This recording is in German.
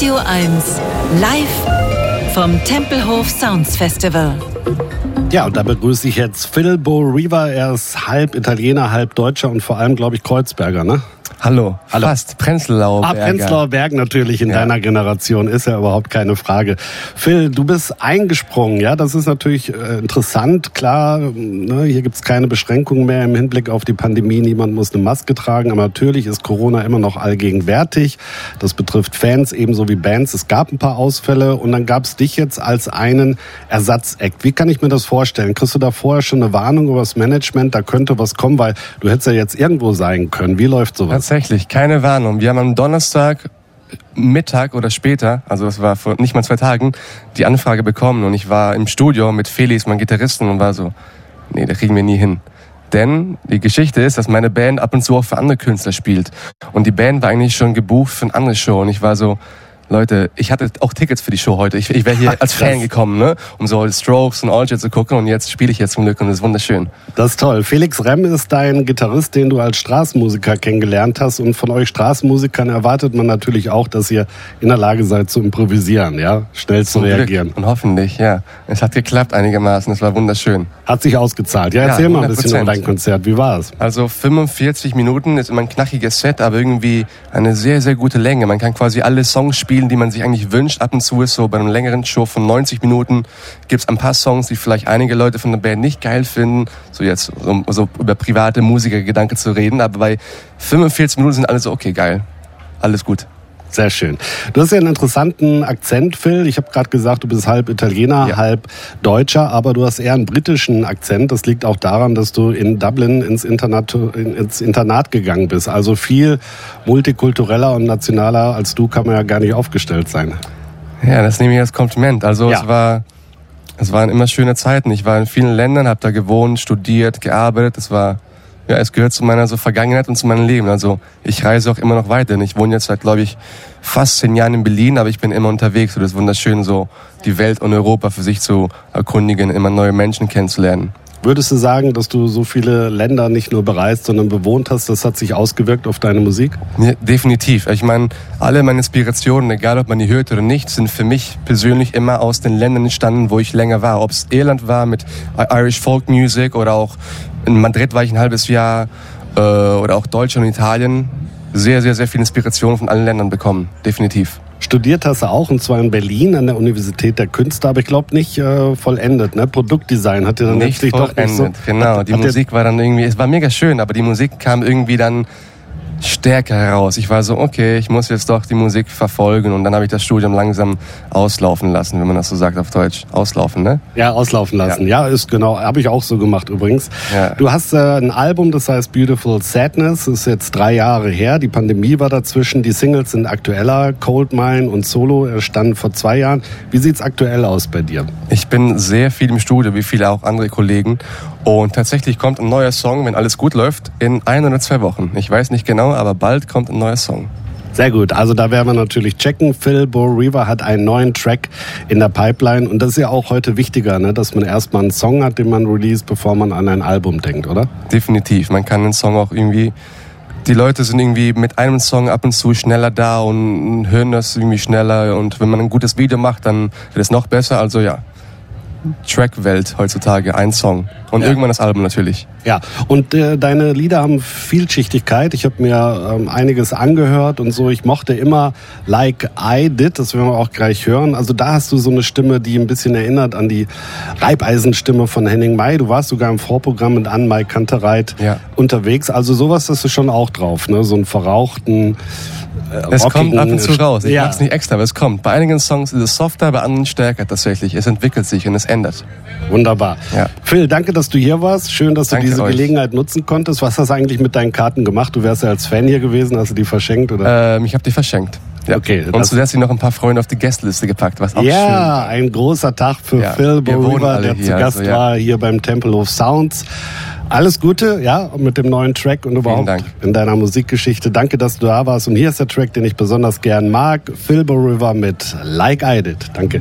Radio 1 live vom Tempelhof Sounds Festival. Ja, und da begrüße ich jetzt Phil Bo Riva. Er ist halb Italiener, halb Deutscher und vor allem, glaube ich, Kreuzberger, ne? Hallo. Hallo. Fast. Prenzlauer Berg. Ah, Prenzlauer Berg natürlich in ja. deiner Generation, ist ja überhaupt keine Frage. Phil, du bist eingesprungen, ja, das ist natürlich äh, interessant. Klar, ne, hier gibt's keine Beschränkungen mehr im Hinblick auf die Pandemie. Niemand muss eine Maske tragen, aber natürlich ist Corona immer noch allgegenwärtig. Das betrifft Fans ebenso wie Bands. Es gab ein paar Ausfälle und dann gab's dich jetzt als einen Ersatzakt. Wie kann ich mir das vorstellen? Kriegst du da vorher schon eine Warnung über das Management? Da könnte was kommen, weil du hättest ja jetzt irgendwo sein können. Wie läuft sowas? Tatsächlich, keine Warnung. Wir haben am Donnerstag Mittag oder später, also das war vor nicht mal zwei Tagen, die Anfrage bekommen und ich war im Studio mit Felix, meinem Gitarristen und war so, nee, da kriegen wir nie hin. Denn die Geschichte ist, dass meine Band ab und zu auch für andere Künstler spielt. Und die Band war eigentlich schon gebucht für eine andere Show und ich war so, Leute, ich hatte auch Tickets für die Show heute. Ich, ich wäre hier als Fan gekommen, ne? um so Strokes und Alljet zu gucken und jetzt spiele ich jetzt zum Glück und das ist wunderschön. Das ist toll. Felix Rem ist dein Gitarrist, den du als Straßenmusiker kennengelernt hast und von euch Straßenmusikern erwartet man natürlich auch, dass ihr in der Lage seid zu improvisieren, ja, schnell zu reagieren. Glück. Und hoffentlich, ja. Es hat geklappt einigermaßen, es war wunderschön. Hat sich ausgezahlt. Ja, erzähl ja, mal ein bisschen über dein Konzert. Wie war es? Also 45 Minuten ist immer ein knackiges Set, aber irgendwie eine sehr, sehr gute Länge. Man kann quasi alle Songs spielen spielen, die man sich eigentlich wünscht. Ab und zu ist so bei einem längeren Show von 90 Minuten gibt es ein paar Songs, die vielleicht einige Leute von der Band nicht geil finden. So jetzt um so über private Musikergedanken zu reden. Aber bei 45 Minuten sind alle so, okay, geil. Alles gut. Sehr schön. Du hast ja einen interessanten Akzent, Phil. Ich habe gerade gesagt, du bist halb Italiener, ja. halb Deutscher, aber du hast eher einen britischen Akzent. Das liegt auch daran, dass du in Dublin ins Internat, ins Internat gegangen bist. Also viel multikultureller und nationaler als du kann man ja gar nicht aufgestellt sein. Ja, das nehme ich als Kompliment. Also ja. es war es waren immer schöne Zeiten. Ich war in vielen Ländern, habe da gewohnt, studiert, gearbeitet. Es war ja, es gehört zu meiner so Vergangenheit und zu meinem Leben. Also ich reise auch immer noch weiter. Ich wohne jetzt seit, glaube ich, fast zehn Jahren in Berlin, aber ich bin immer unterwegs. Und es ist wunderschön, so die Welt und Europa für sich zu erkundigen, immer neue Menschen kennenzulernen. Würdest du sagen, dass du so viele Länder nicht nur bereist, sondern bewohnt hast, das hat sich ausgewirkt auf deine Musik? Ja, definitiv. Ich meine, alle meine Inspirationen, egal ob man die hört oder nicht, sind für mich persönlich immer aus den Ländern entstanden, wo ich länger war. Ob es Irland war mit Irish Folk Music oder auch in Madrid war ich ein halbes Jahr äh, oder auch Deutschland und Italien. Sehr, sehr, sehr viel Inspiration von allen Ländern bekommen. Definitiv. Studiert hast du auch, und zwar in Berlin an der Universität der Künste, aber ich glaube nicht äh, vollendet. Ne? Produktdesign hat dir dann nicht letztlich doch nicht so... Genau, hat, die hat Musik war dann irgendwie, es war mega schön, aber die Musik kam irgendwie dann stärker heraus. Ich war so, okay, ich muss jetzt doch die Musik verfolgen und dann habe ich das Studium langsam auslaufen lassen, wenn man das so sagt auf Deutsch. Auslaufen, ne? Ja, auslaufen lassen. Ja, ja ist genau. Habe ich auch so gemacht übrigens. Ja. Du hast äh, ein Album, das heißt Beautiful Sadness, ist jetzt drei Jahre her. Die Pandemie war dazwischen. Die Singles sind aktueller. Cold Mine und Solo standen vor zwei Jahren. Wie sieht's aktuell aus bei dir? Ich bin sehr viel im Studio, wie viele auch andere Kollegen. Und tatsächlich kommt ein neuer Song, wenn alles gut läuft, in ein oder zwei Wochen. Ich weiß nicht genau, aber bald kommt ein neuer Song. Sehr gut. Also da werden wir natürlich checken. Phil Bo River hat einen neuen Track in der Pipeline. Und das ist ja auch heute wichtiger, ne? dass man erstmal einen Song hat, den man release, bevor man an ein Album denkt, oder? Definitiv. Man kann einen Song auch irgendwie. Die Leute sind irgendwie mit einem Song ab und zu schneller da und hören das irgendwie schneller. Und wenn man ein gutes Video macht, dann wird es noch besser. Also ja, Trackwelt heutzutage, ein Song. Und ja. irgendwann das Album natürlich. Ja, und äh, deine Lieder haben Vielschichtigkeit. Ich habe mir ähm, einiges angehört und so. Ich mochte immer Like I Did, das werden wir auch gleich hören. Also da hast du so eine Stimme, die ein bisschen erinnert an die Reibeisenstimme von Henning May. Du warst sogar im Vorprogramm mit Anne-Mai Kantereit ja. unterwegs. Also sowas hast du schon auch drauf, ne? So einen verrauchten es kommt ab und zu raus. Ich ja. mach's nicht extra, aber es kommt. Bei einigen Songs ist es softer, bei anderen stärker tatsächlich. Es entwickelt sich und es ändert. Wunderbar. Ja. Phil, danke, dass du hier warst. Schön, dass du danke diese euch. Gelegenheit nutzen konntest. Was hast du eigentlich mit deinen Karten gemacht? Du wärst ja als Fan hier gewesen. Hast du die verschenkt? Oder? Ähm, ich habe die verschenkt. Ja. Okay. Und zusätzlich noch ein paar Freunde auf die Gästeliste gepackt, was auch ja, schön Ja, ein großer Tag für ja, Phil Boriva, der hier, zu Gast also, ja. war hier beim Tempelhof Sounds. Alles Gute, ja, mit dem neuen Track und überhaupt in deiner Musikgeschichte. Danke, dass du da warst. Und hier ist der Track, den ich besonders gern mag. Phil River mit Like I Did. Danke.